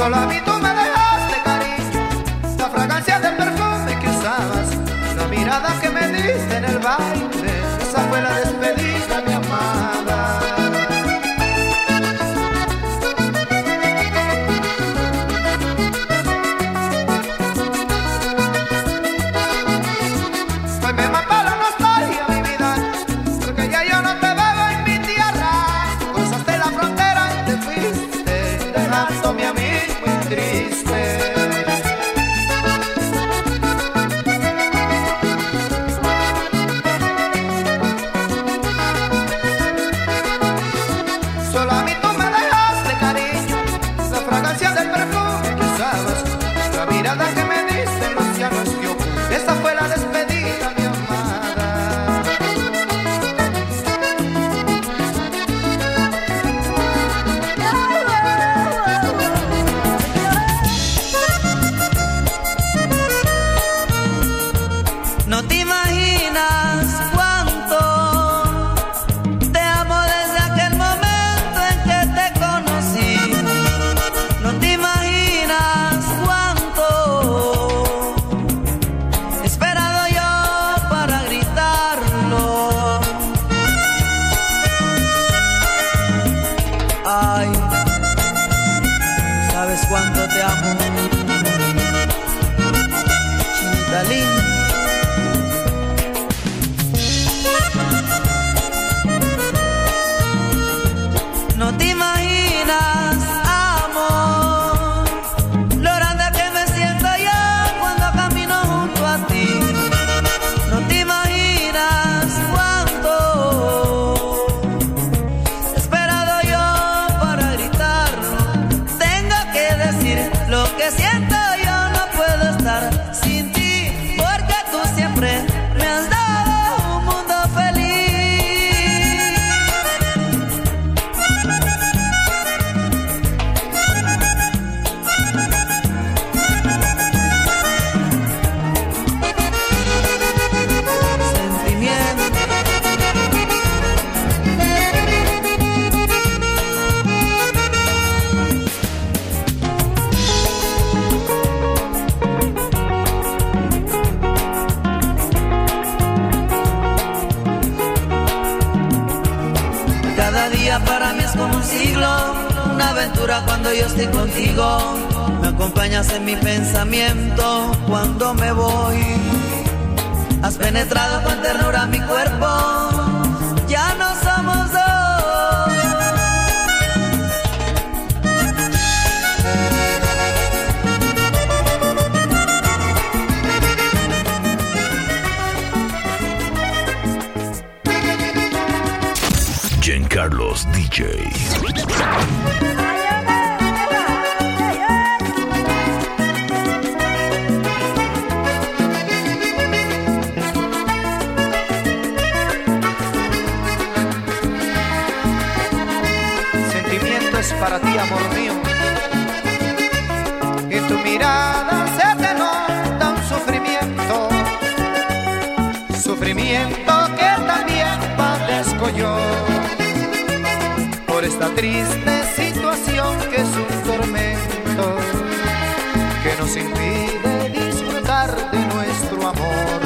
Solo a mí tú me dejaste cariño, la fragancia del perfume que usabas, la mirada que me diste en el baile, esa fue la de amor. Carlos DJ. Esta triste situación que es un tormento que nos impide disfrutar de nuestro amor.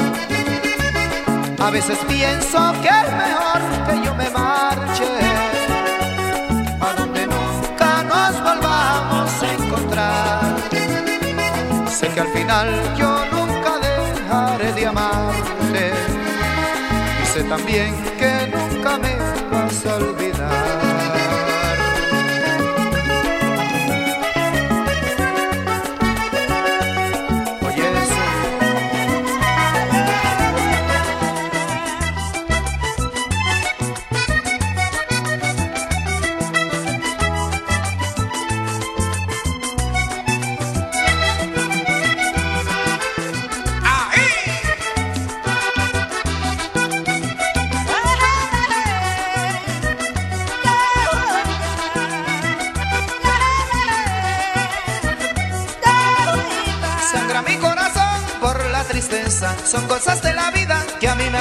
A veces pienso que es mejor que yo me marche a donde nunca nos volvamos a encontrar. Sé que al final yo nunca dejaré de amarte y sé también que nunca me vas a olvidar.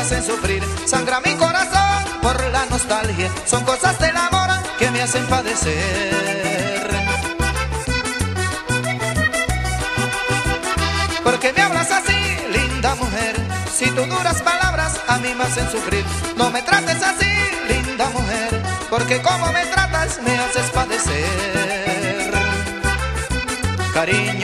Hacen sufrir. Sangra mi corazón por la nostalgia, son cosas del amor que me hacen padecer. Porque me hablas así, linda mujer, si tú duras palabras a mí me hacen sufrir. No me trates así, linda mujer, porque como me tratas me haces padecer. Cariño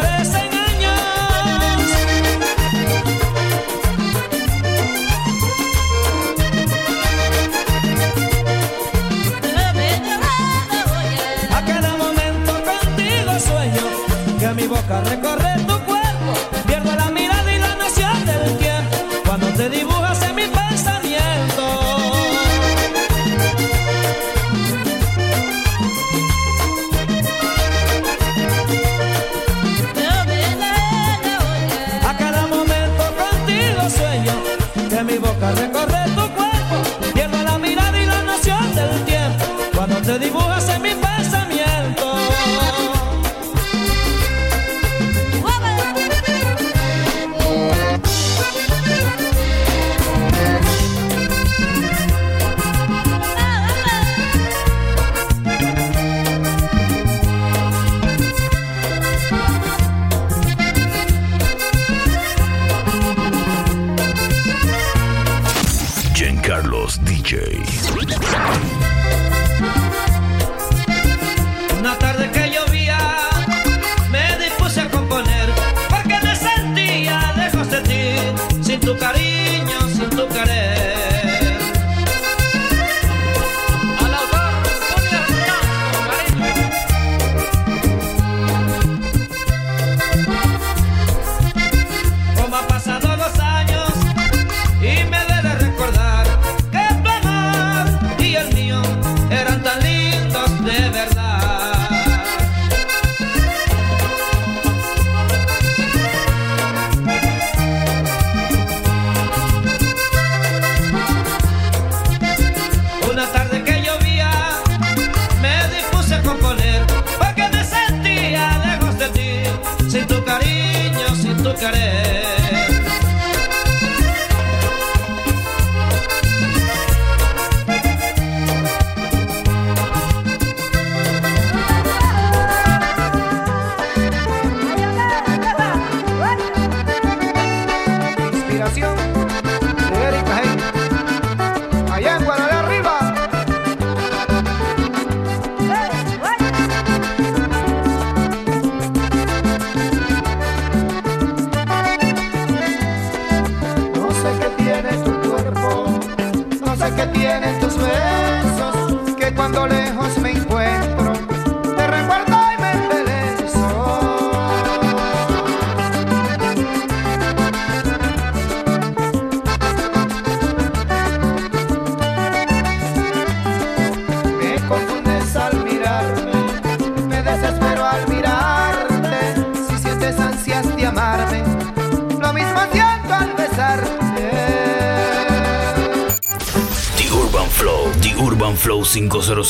J.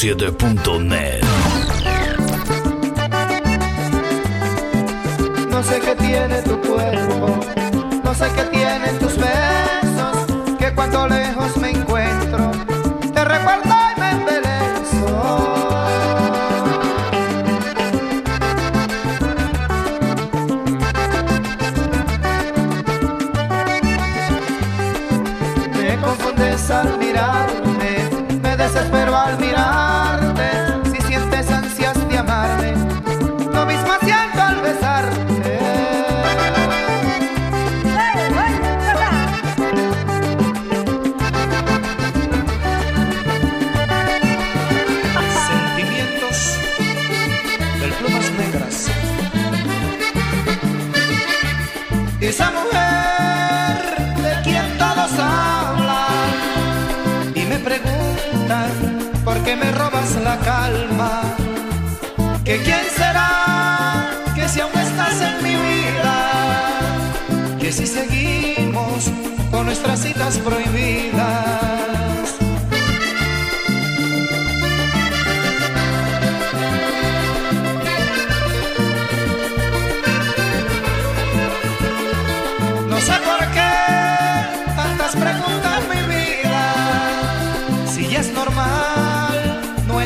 107.net. que me robas la calma. Que quién será que si aún estás en mi vida, que si seguimos con nuestras citas prohibidas.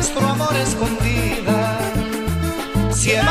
nuestro amor escondida. Si he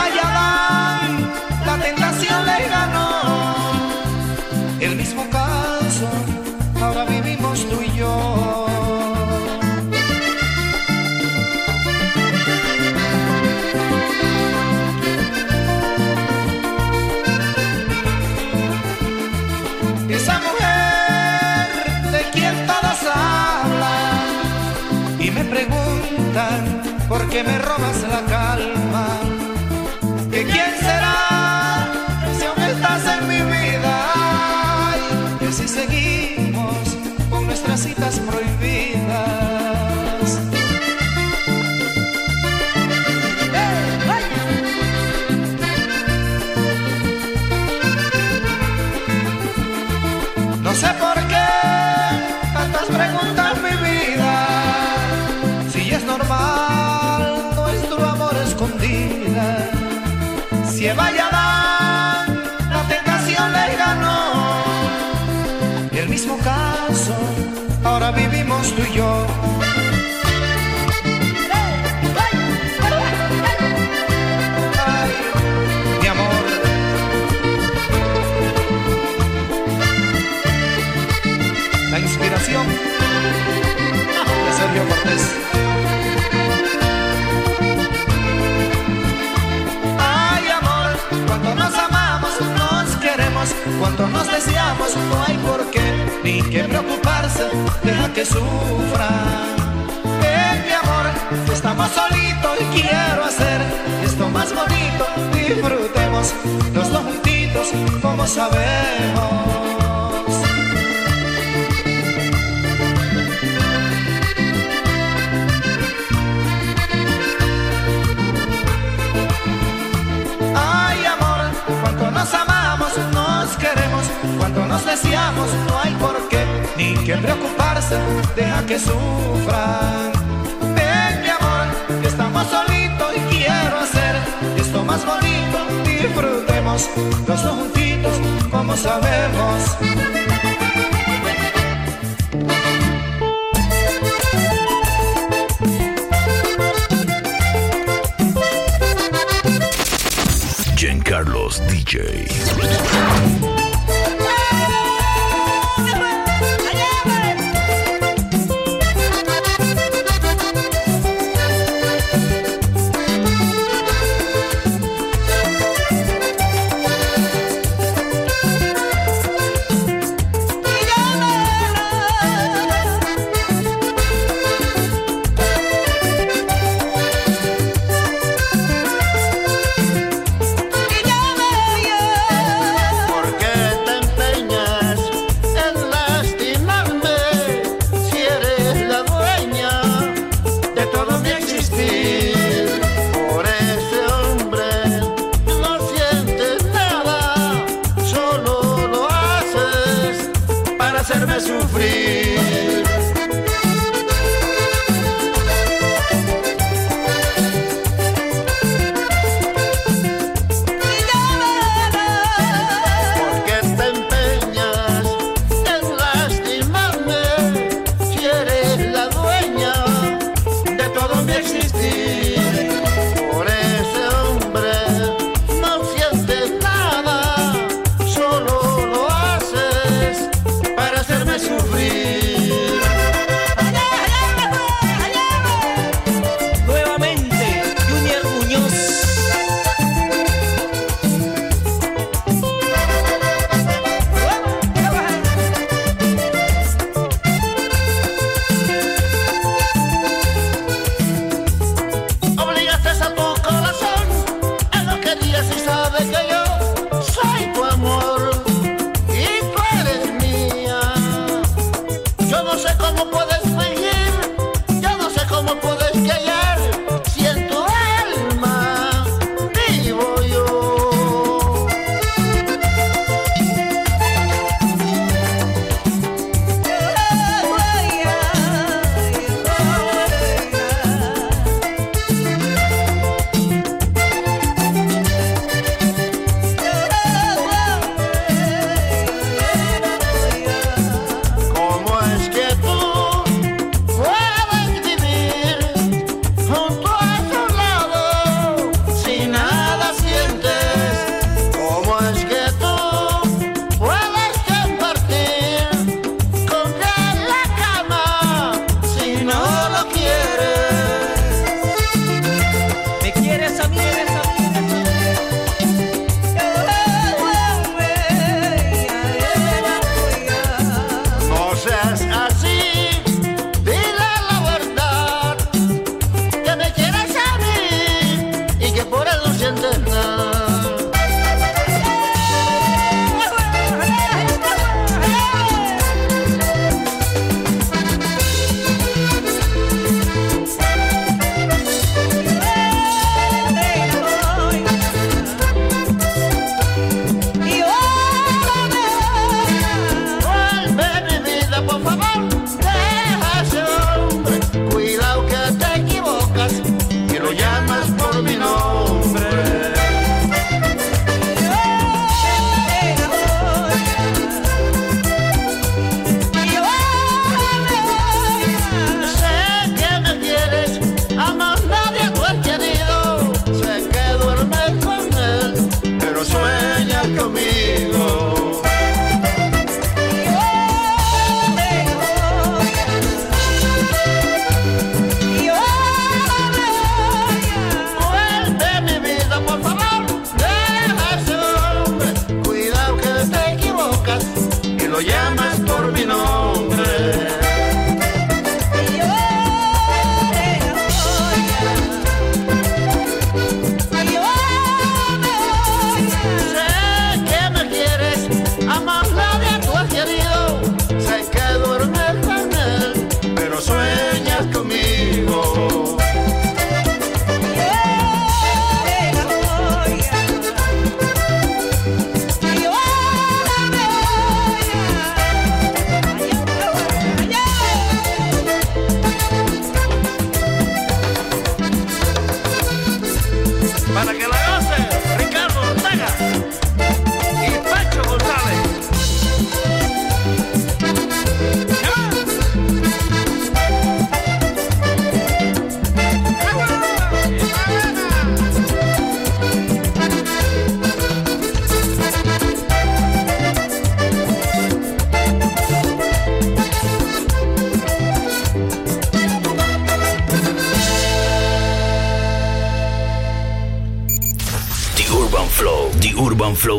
New York. ni que preocuparse, deja que sufra. En mi amor estamos solitos y quiero hacer esto más bonito. Disfrutemos los dos juntitos como sabemos. Ay amor, cuando nos amamos, nos queremos, cuando nos deseamos no hay que preocuparse, deja que sufran. Ven mi amor, que estamos solitos y quiero hacer esto más bonito. Disfrutemos los dos juntitos como sabemos. Carlos DJ. Para que la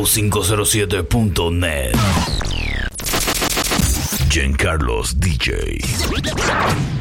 507.net. Carlos DJ.